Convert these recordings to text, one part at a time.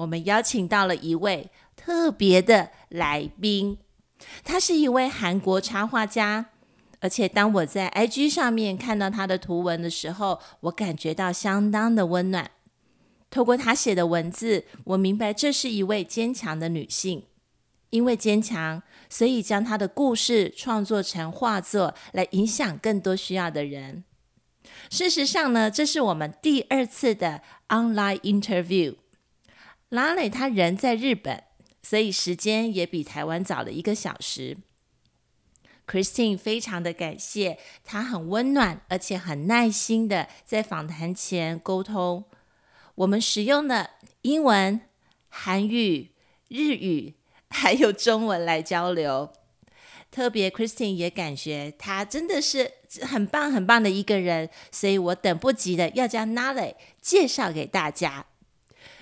我们邀请到了一位特别的来宾，他是一位韩国插画家，而且当我在 IG 上面看到他的图文的时候，我感觉到相当的温暖。透过他写的文字，我明白这是一位坚强的女性，因为坚强，所以将她的故事创作成画作，来影响更多需要的人。事实上呢，这是我们第二次的 online interview。拉蕾他人在日本，所以时间也比台湾早了一个小时。Christine 非常的感谢，他很温暖而且很耐心的在访谈前沟通。我们使用了英文、韩语、日语还有中文来交流。特别，Christine 也感觉她真的是很棒很棒的一个人，所以我等不及的要将 Nale 介绍给大家。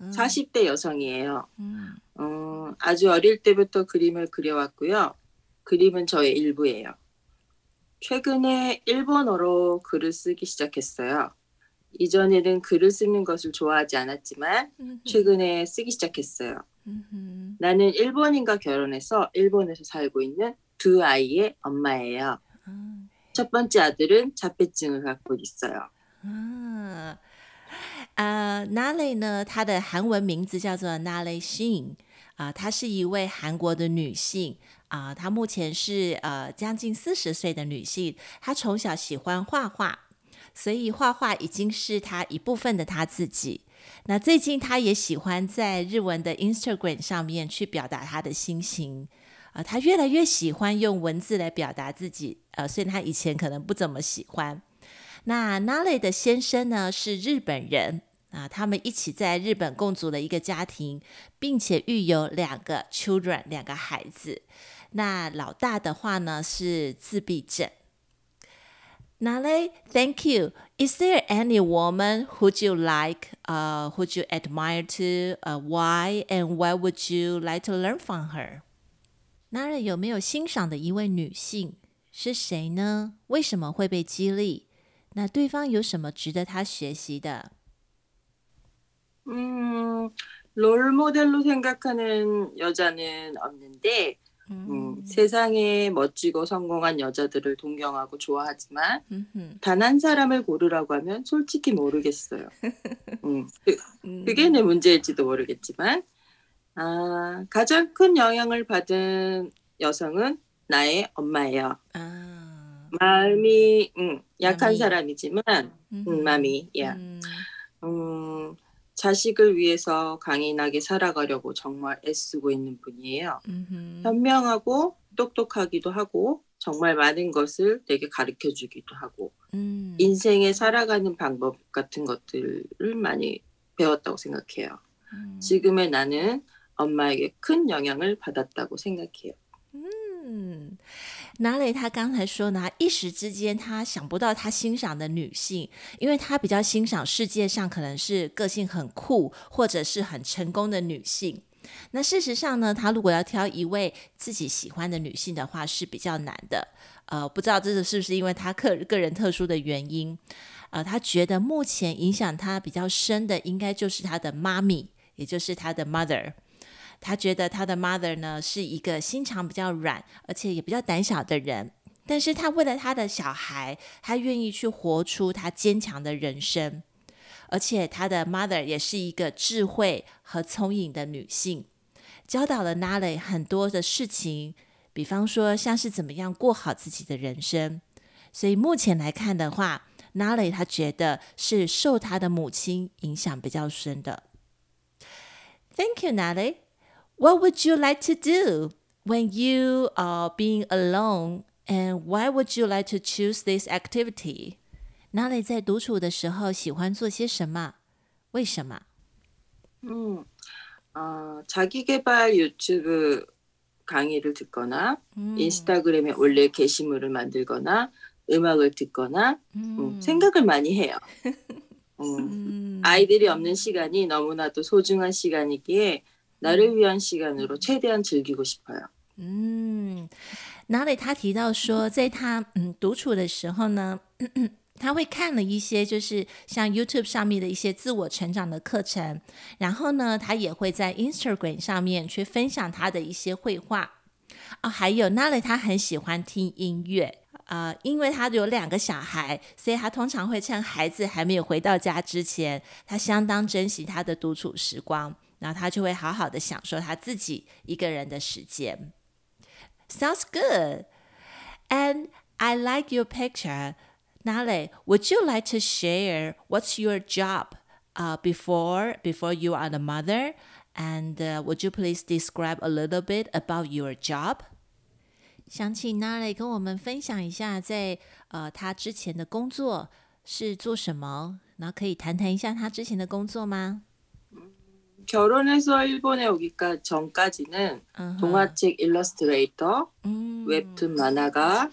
uh. 40대 여성이에요. 음. 어, 아주 어릴 때부터 그림을 그려왔고요. 그림은 저의 일부예요. 최근에 일본어로 글을 쓰기 시작했어요. 이전에는 글을 쓰는 것을 좋아하지 않았지만. 최근에 쓰기 시작했어요. 나는 일본인과 결혼해서 일본에서 살고 있는 두 아이의 엄마예요. 아, 첫 번째 아들은 자폐증을 갖고 있어요. 啊，，Nale 呢，她的韩文名字叫做 Nale Shin 啊，她是一位韩国的女性啊，她目前是呃将近四十岁的女性，她从小喜欢画画，所以画画已经是她一部分的她自己。那最近她也喜欢在日文的 Instagram 上面去表达她的心情。啊，他越来越喜欢用文字来表达自己，呃，所以他以前可能不怎么喜欢。那 Nale 的先生呢是日本人啊，他们一起在日本共组了一个家庭，并且育有两个 children，两个孩子。那老大的话呢是自闭症。Nale，thank you. Is there any woman who you like, uh, who you admire to, uh, why and why would you like to learn from her? Nale 有没有欣赏的一位女性是谁呢？为什么会被激励？那对方有什么值得她学习的？ 음, 롤 모델로 생각하는 여자는 없는데, 음, 음, 세상에 멋지고 성공한 여자들을 동경하고 좋아하지만, 음, 단한 사람을 고르라고 하면 솔직히 모르겠어요. 음, 그, 음, 그게 내 문제일지도 모르겠지만, 아, 가장 큰 영향을 받은 여성은 나의 엄마예요. 아, 마음이 음, 약한 마미. 사람이지만, 음, 음, 마미, 야. 음, 음, 자식을 위해서 강인하게 살아가려고 정말 애쓰고 있는 분이에요. 음, 현명하고 똑똑하기도 하고 정말 많은 것을 내게 가르쳐 주기도 하고 음, 인생에 살아가는 방법 같은 것들을 많이 배웠다고 생각해요. 음, 지금의 나는 엄마에게 큰 영향을 받았다고 생각해요. 嗯，Nale 她刚才说呢，一时之间他想不到他欣赏的女性，因为他比较欣赏世界上可能是个性很酷或者是很成功的女性。那事实上呢，他如果要挑一位自己喜欢的女性的话是比较难的。呃，不知道这个是不是因为他个个人特殊的原因？呃，他觉得目前影响他比较深的应该就是他的妈咪，也就是他的 mother。他觉得他的 mother 呢是一个心肠比较软，而且也比较胆小的人。但是他为了他的小孩，他愿意去活出他坚强的人生。而且他的 mother 也是一个智慧和聪颖的女性。教导了 Nale 很多的事情，比方说像是怎么样过好自己的人生。所以目前来看的话，Nale 他觉得是受他的母亲影响比较深的。Thank you, Nale. What would you like to do when you are being alone? And why would you like to choose this activity? Nale 在独处的时候喜欢做些什么？为什么？嗯，呃，자기개발 유튜브 강의를 듣거나 음. 인스타그램에 올릴 게시물을 만들거나 음악을 듣거나 음. 음, 생각을 많이 해요. 음, 음. 아이들이 없는 시간이 너무나도 소중한 시간이기에 나를 위한 시간으로 최대한 즐기고 싶어요. 嗯，哪里他提到说，在他嗯独处的时候呢，他会看了一些就是像 YouTube 上面的一些自我成长的课程，然后呢，他也会在 Instagram 上面去分享他的一些绘画。哦，还有哪里他很喜欢听音乐啊，呃，因为他有两个小孩，所以他通常会趁孩子还没有回到家之前，他相当珍惜他的独处时光， 然后他就会好好的享受他自己一个人的时间。Sounds good. And I like your picture. Nale, would you like to share what's your job uh, before before you are the mother? And uh, would you please describe a little bit about your job? 想请 Nale 跟我们分享一下在，在呃他之前的工作是做什么？然后可以谈谈一下他之前的工作吗？ 결혼해서 일본에 오기까 전까지는 Uh-huh. 동화책 일러스트레이터, 음, 웹툰 만화가,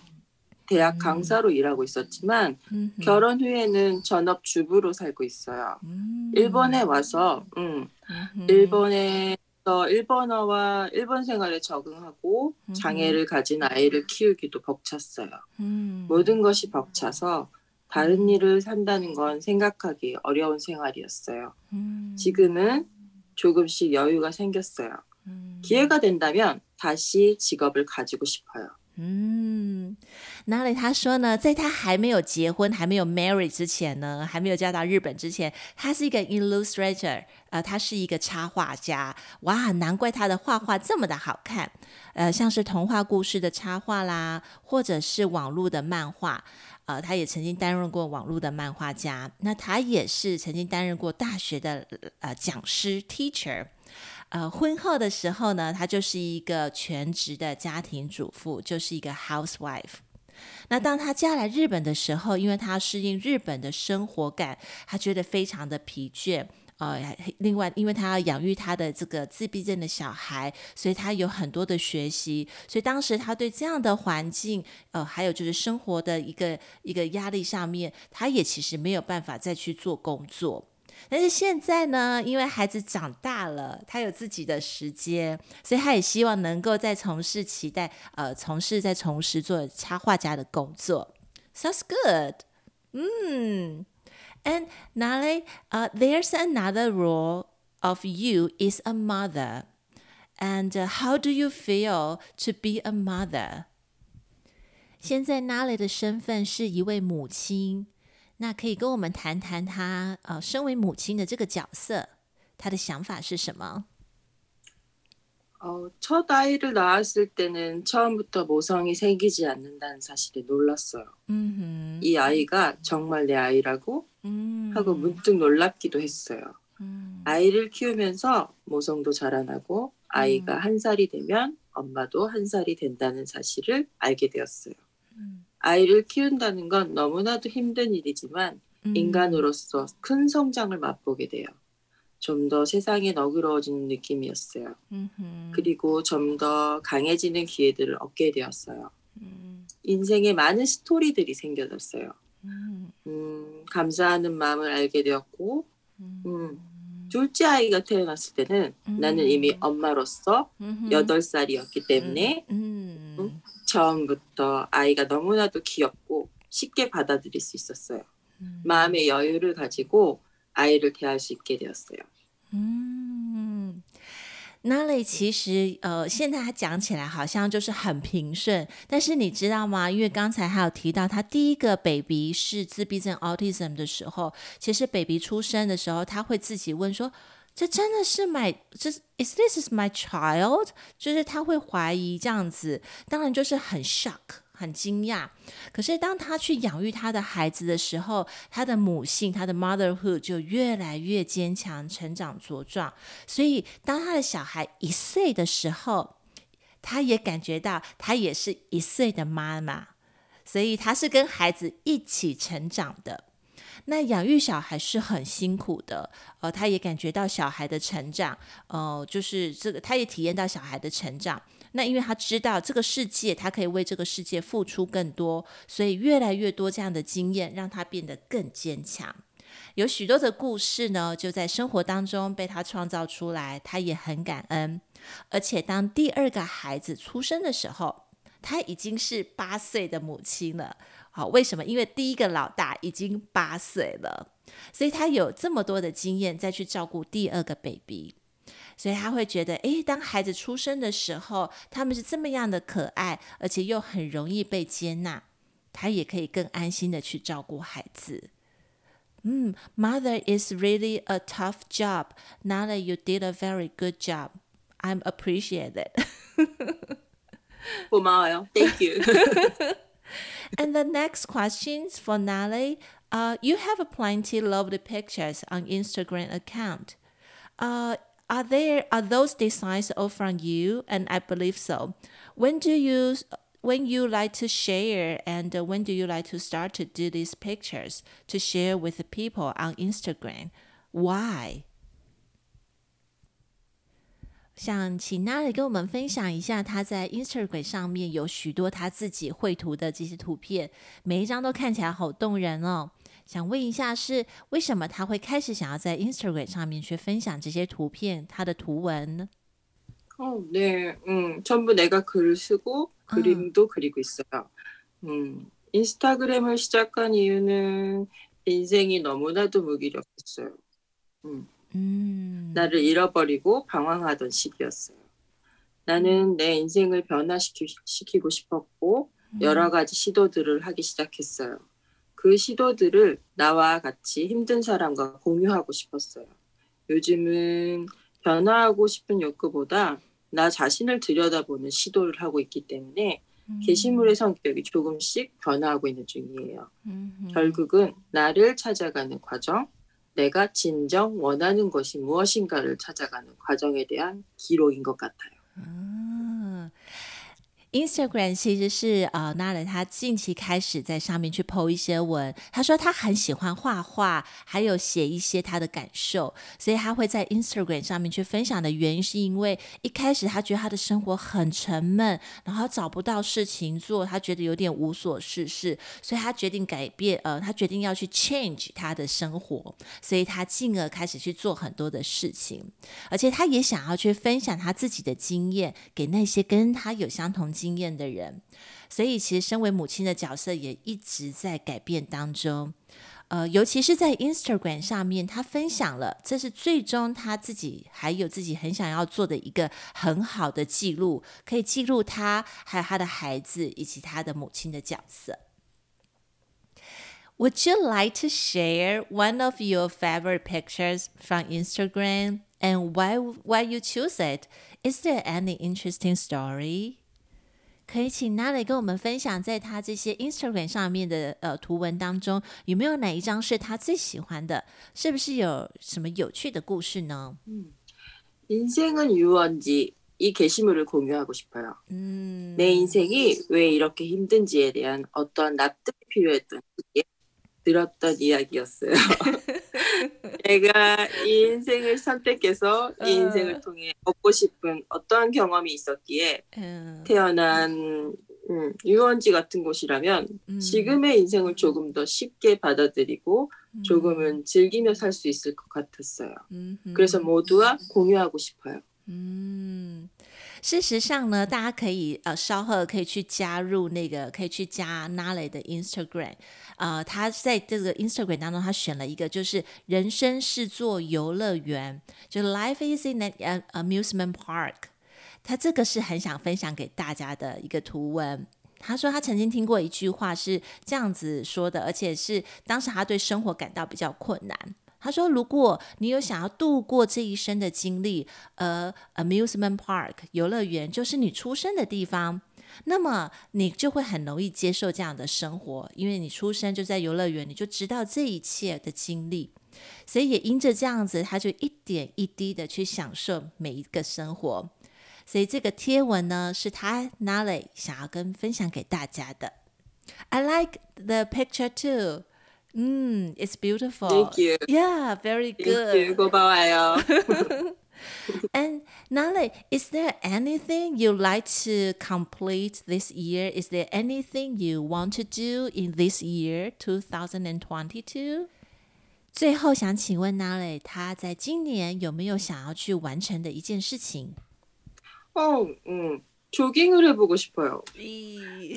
대학 강사로 일하고 있었지만 음, 결혼 후에는 전업 주부로 살고 있어요. 음, 일본에 와서 음, 음, 일본에서 일본어와 일본 생활에 적응하고 음. 장애를 가진 아이를 키우기도 벅찼어요. 음, 모든 것이 벅차서 다른 일을 산다는 건 생각하기 어려운 생활이었어요. 음, 지금은 조금씩 여유가 생겼어요. 음. 기회가 된다면 다시 직업을 가지고 싶어요. 嗯，哪里他说呢，在他还没有结婚、还没有 marry 之前呢，还没有嫁到日本之前，他是一个 illustrator，呃，他是一个插画家。哇，难怪他的画画这么的好看，呃，像是童话故事的插画啦，或者是网络的漫画，呃，他也曾经担任过网络的漫画家。那他也是曾经担任过大学的呃讲师 teacher。呃，婚后的时候呢，她就是一个全职的家庭主妇，就是一个 housewife。那当他嫁来日本的时候，因为他要适应日本的生活感，他觉得非常的疲倦。呃，另外，因为他要养育他的这个自闭症的小孩，所以他有很多的学习。所以当时他对这样的环境，呃，还有就是生活的一个一个压力上面，他也其实没有办法再去做工作。但是现在呢，因为孩子长大了，他有自己的时间，所以他也希望能够再从事期待呃从事再从事做插画家的工作。Sounds good，嗯。And Nale, uh, there's another role of you is a mother. And uh, how do you feel to be a mother? 现在 Nale 的身份是一位母亲。那可以跟我们谈谈她呃，身为母亲的这个角色，她的想法是什么？ 어, 첫 아이를 낳았을 때는 처음부터 모성이 생기지 않는다는 사실에 놀랐어요. 嗯哼， 이 아이가 정말 내 아이라고 嗯 하고 문득 놀랍기도 했어요. 嗯 아이를 키우면서 모성도 자라나고 아이가 한 살이 되면 엄마도 한 살이 된다는 사실을 알게 되었어요. 嗯 아이를 키운다는 건 너무나도 힘든 일이지만 음. 인간으로서 큰 성장을 맛보게 돼요. 좀 더 세상에 너그러워지는 느낌이었어요. 음흠. 그리고 좀 더 강해지는 기회들을 얻게 되었어요. 음. 인생에 많은 스토리들이 생겨났어요. 음. 음, 감사하는 마음을 알게 되었고, 음. 음, 둘째 아이가 태어났을 때는 나는 음. 이미 엄마로서 여덟 살이었기 때문에 처음부터 아이가 너무나도 귀엽고 쉽게 받아들일 수 있었어요. 嗯 마음의 여유를 가지고 아이를 대할 수 있게 되었어요. 嗯，那类其实呃，现在他讲起来好像就是很平顺，但是你知道吗？因为刚才还有提到，他第一个 baby 是自闭症 autism 的时候，其实 baby 出生的时候，他会自己问说：“ 这真的是 my，这 is this is my child？就是他会怀疑这样子，当然就是很 shock，很惊讶。可是当他去养育他的孩子的时候，他的母性，他的 motherhood 就越来越坚强，成长茁壮。所以当他的小孩一岁的时候，他也感觉到他也是一岁的妈妈，所以他是跟孩子一起成长的。那养育小孩是很辛苦的，呃，他也感觉到小孩的成长，呃，就是这个，他也体验到小孩的成长。那因为他知道这个世界，他可以为这个世界付出更多，所以越来越多这样的经验让他变得更坚强。有许多的故事呢，就在生活当中被他创造出来，他也很感恩。而且当第二个孩子出生的时候，他已经是八岁的母亲了。好，为什么？因为第一个老大已经八岁了，所以他有这么多的经验再去照顾第二个 baby，所以他会觉得，诶，当孩子出生的时候，他们是这么样的可爱，而且又很容易被接纳，他也可以更安心的去照顾孩子。嗯，Mother is really a tough job. Now that you did a very good job, I'm appreciate it. 不骂哟，Thank you. And the next questions for Nale. Uh, you have plenty lovely pictures on Instagram account. Uh, are there are those designs all from you? And I believe so. When do you when you like to share and uh, when do you like to start to do these pictures to share with the people on Instagram? Why? 想请 Nale 跟我们分享一下，他在 Instagram 上面有许多他自己绘图的这些图片，每一张都看起来好动人哦。想问一下，是为什么他会开始想要在 Instagram 上面去分享这些图片，他的图文呢？哦，네음전부내가글을쓰고그림도그리고있어요음인스타그램을시작한이유는인생이너무나도무기력했어요음 음. 나를 잃어버리고 방황하던 시기였어요. 나는 내 인생을 변화시키고 싶었고 음. 여러 가지 시도들을 하기 시작했어요. 그 시도들을 나와 같이 힘든 사람과 공유하고 싶었어요. 요즘은 변화하고 싶은 욕구보다 나 자신을 들여다보는 시도를 하고 있기 때문에 음. 게시물의 성격이 조금씩 변화하고 있는 중이에요. 음. 결국은 나를 찾아가는 과정, 내가 진정 원하는 것이 무엇인가를 찾아가는 과정에 대한 기록인 것 같아요. 아, Instagram 其实是呃，Nale 他近期开始在上面去 po 一些文。他说他很喜欢画画，还有写一些他的感受，所以他会在 Instagram 上面去分享的原因，是因为一开始他觉得他的生活很沉闷，然后找不到事情做，他觉得有点无所事事，所以他决定改变，呃，他决定要去 change 他的生活，所以他进而开始去做很多的事情，而且他也想要去分享他自己的经验给那些跟他有相同经经验的人，所以其实身为母亲的角色也一直在改变当中。呃，尤其是在 Instagram 上面，他分享了，这是最终他自己还有自己很想要做的一个很好的记录，可以记录他还有他的孩子以及他的母亲的角色。Would you like to share one of your favorite pictures from Instagram and why why you choose it? Is there any interesting story? 可以请 Nale 跟我们分享，在他这些 Instagram 上面的呃图文当中，有没有哪一张是他最喜欢的？是不是有什么有趣的故事呢？嗯，인생은유언지이게시물을공유하고싶어요嗯，내인생이왜이렇게힘든지에대한어떠한납득이필요했던시기에들었던이야기였어요 내가 이 인생을 선택해서 이 인생을 통해 얻고 싶은 어떠한 경험이 있었기에 태어난 음, 유원지 같은 곳이라면 음. 지금의 인생을 조금 더 쉽게 받아들이고 조금은 즐기며 살 수 있을 것 같았어요. 음. 그래서 모두와 공유하고 싶어요. 嗯，事实上呢，大家可以呃稍后可以去加入那个，可以去加 Nale 的 Instagram。呃，他在这个 Instagram 当中，他选了一个就是人生是座游乐园，就 Life is in an amusement park。他这个是很想分享给大家的一个图文。他说他曾经听过一句话是这样子说的，而且是当时他对生活感到比较困难。他说，如果你有想要度过这一生的经历，而 amusement park 游乐园就是你出生的地方，那么你就会很容易接受这样的生活，因为你出生就在游乐园，你就知道这一切的经历。所以也因着这样子，他就一点一滴的去享受每一个生活。所以这个贴文呢，是他 Nale 想要跟分享给大家的。I like the picture too. 嗯，It's beautiful. Thank you. Yeah, very good. Thank you. 고마워요. And Nale, is there anything you like to complete this year? Is there anything you want to do in this year, 2022? 最后想请问 Nale，他在今年有没有想要去完成的一件事情？哦，嗯， 조깅을 해보고 싶어요.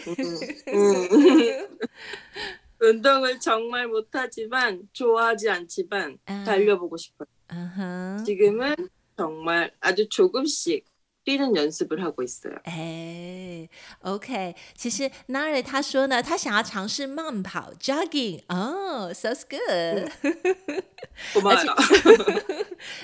운동을 정말 못하지만 좋아하지 않지만 아. 달려보고 싶어요. Uh-huh. 지금은 정말 아주 조금씩 뛰는 연습을 하고 있어요. 哎，OK，其实 Nare 他说呢，他想要尝试慢跑 （jogging）。哦，sounds good。 고마워요.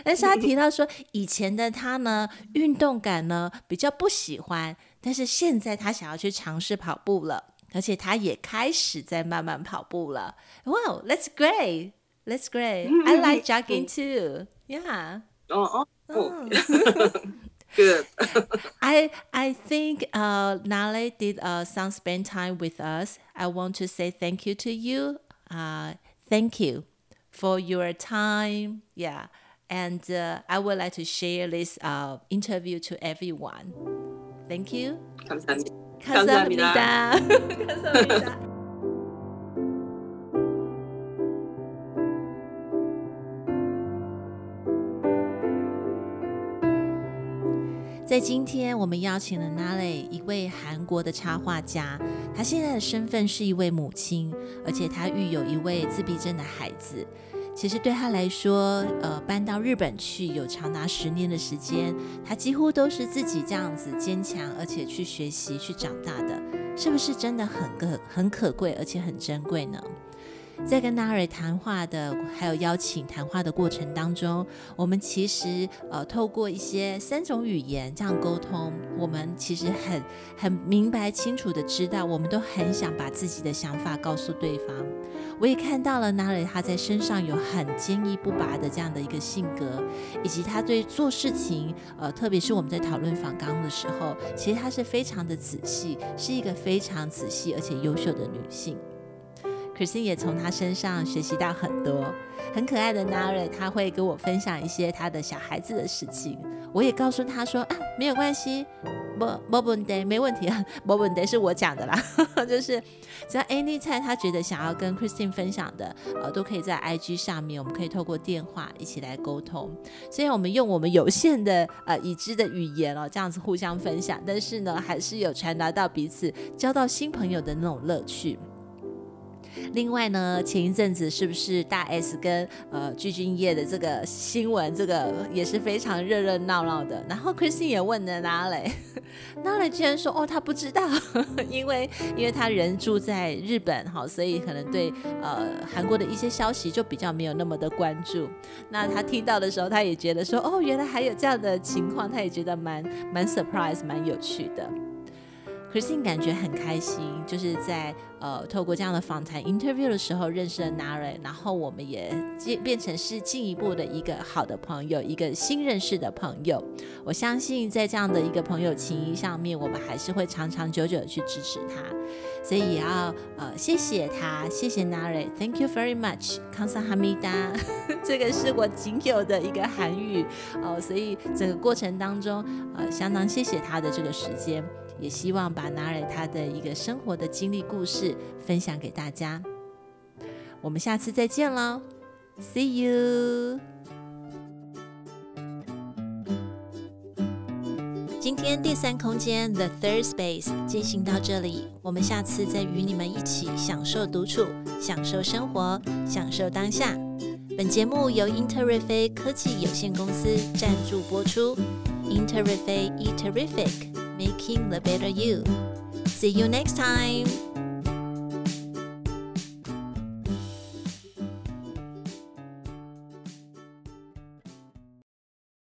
但是他提到说，以前的他呢，运动感呢比较不喜欢，但是现在他想要去尝试跑步了， 而且他也开始在慢慢跑步了。Wow, that's great! That's great. I like jogging too. Yeah. Oh, oh. good. I I think uh, Nale did uh, some spend time with us. I want to say thank you to you. Uh, thank you for your time. Yeah, and uh, I would like to share this uh, interview to everyone. Thank you. 感谢大家。在今天我们邀请了 Nale，一位韩国的插画家。他现在的身份是一位母亲，而且他育有一位自闭症的孩子。其实对他来说，呃，搬到日本去有长达十年的时间，他几乎都是自己这样子坚强，而且去学习、去长大的，是不是真的很可很可贵，而且很珍贵呢？在跟 Nale 谈话的，还有邀请谈话的过程当中，我们其实呃透过一些三种语言这样沟通，我们其实很很明白清楚的知道，我们都很想把自己的想法告诉对方。我也看到了 Nale 他在身上有很坚毅不拔的这样的一个性格，以及他对做事情，呃，特别是我们在讨论访纲的时候，其实他是非常的仔细，是一个非常仔细而且优秀的女性。Christine 也从他身上学习到很多，很可爱的 Nale，他会跟我分享一些他的小孩子的事情。我也告诉他说啊，没有关系，不不问题，没问题啊，不问题是我讲的啦，就是只要 anytime 他觉得想要跟 Christine 分享的，呃，都可以在 IG 上面，我们可以透过电话一起来沟通。虽然我们用我们有限的呃已知的语言哦，这样子互相分享，但是呢，还是有传达到彼此交到新朋友的那种乐趣。另外呢，前一阵子是不是大 S 跟呃具俊曄的这个新闻，这个也是非常热热闹闹的。然后 Christine 也问了 Nale，Nale 居然说哦，他不知道，因为因为他人住在日本哈，所以可能对呃韩国的一些消息就比较没有那么的关注。那他听到的时候，他也觉得说哦，原来还有这样的情况，他也觉得蛮蛮 surprise，蛮有趣的。Christine 感觉很开心，就是在呃透过这样的访谈 interview 的时候认识了 Nare，然后我们也变变成是进一步的一个好的朋友，一个新认识的朋友。我相信在这样的一个朋友情谊上面，我们还是会长长久久的去支持他。所以也要呃谢谢他，谢谢 Nare，Thank you very much，康萨哈密达，这个是我仅有的一个韩语哦，所以整个过程当中呃相当谢谢他的这个时间。也希望把 Nale 他的一个生活的经历故事分享给大家。我们下次再见喽，See you。今天第三空间 The Third Space 进行到这里，我们下次再与你们一起享受独处，享受生活，享受当下。本节目由英特瑞飞科技有限公司赞助播出。英 making the better you. See you next time!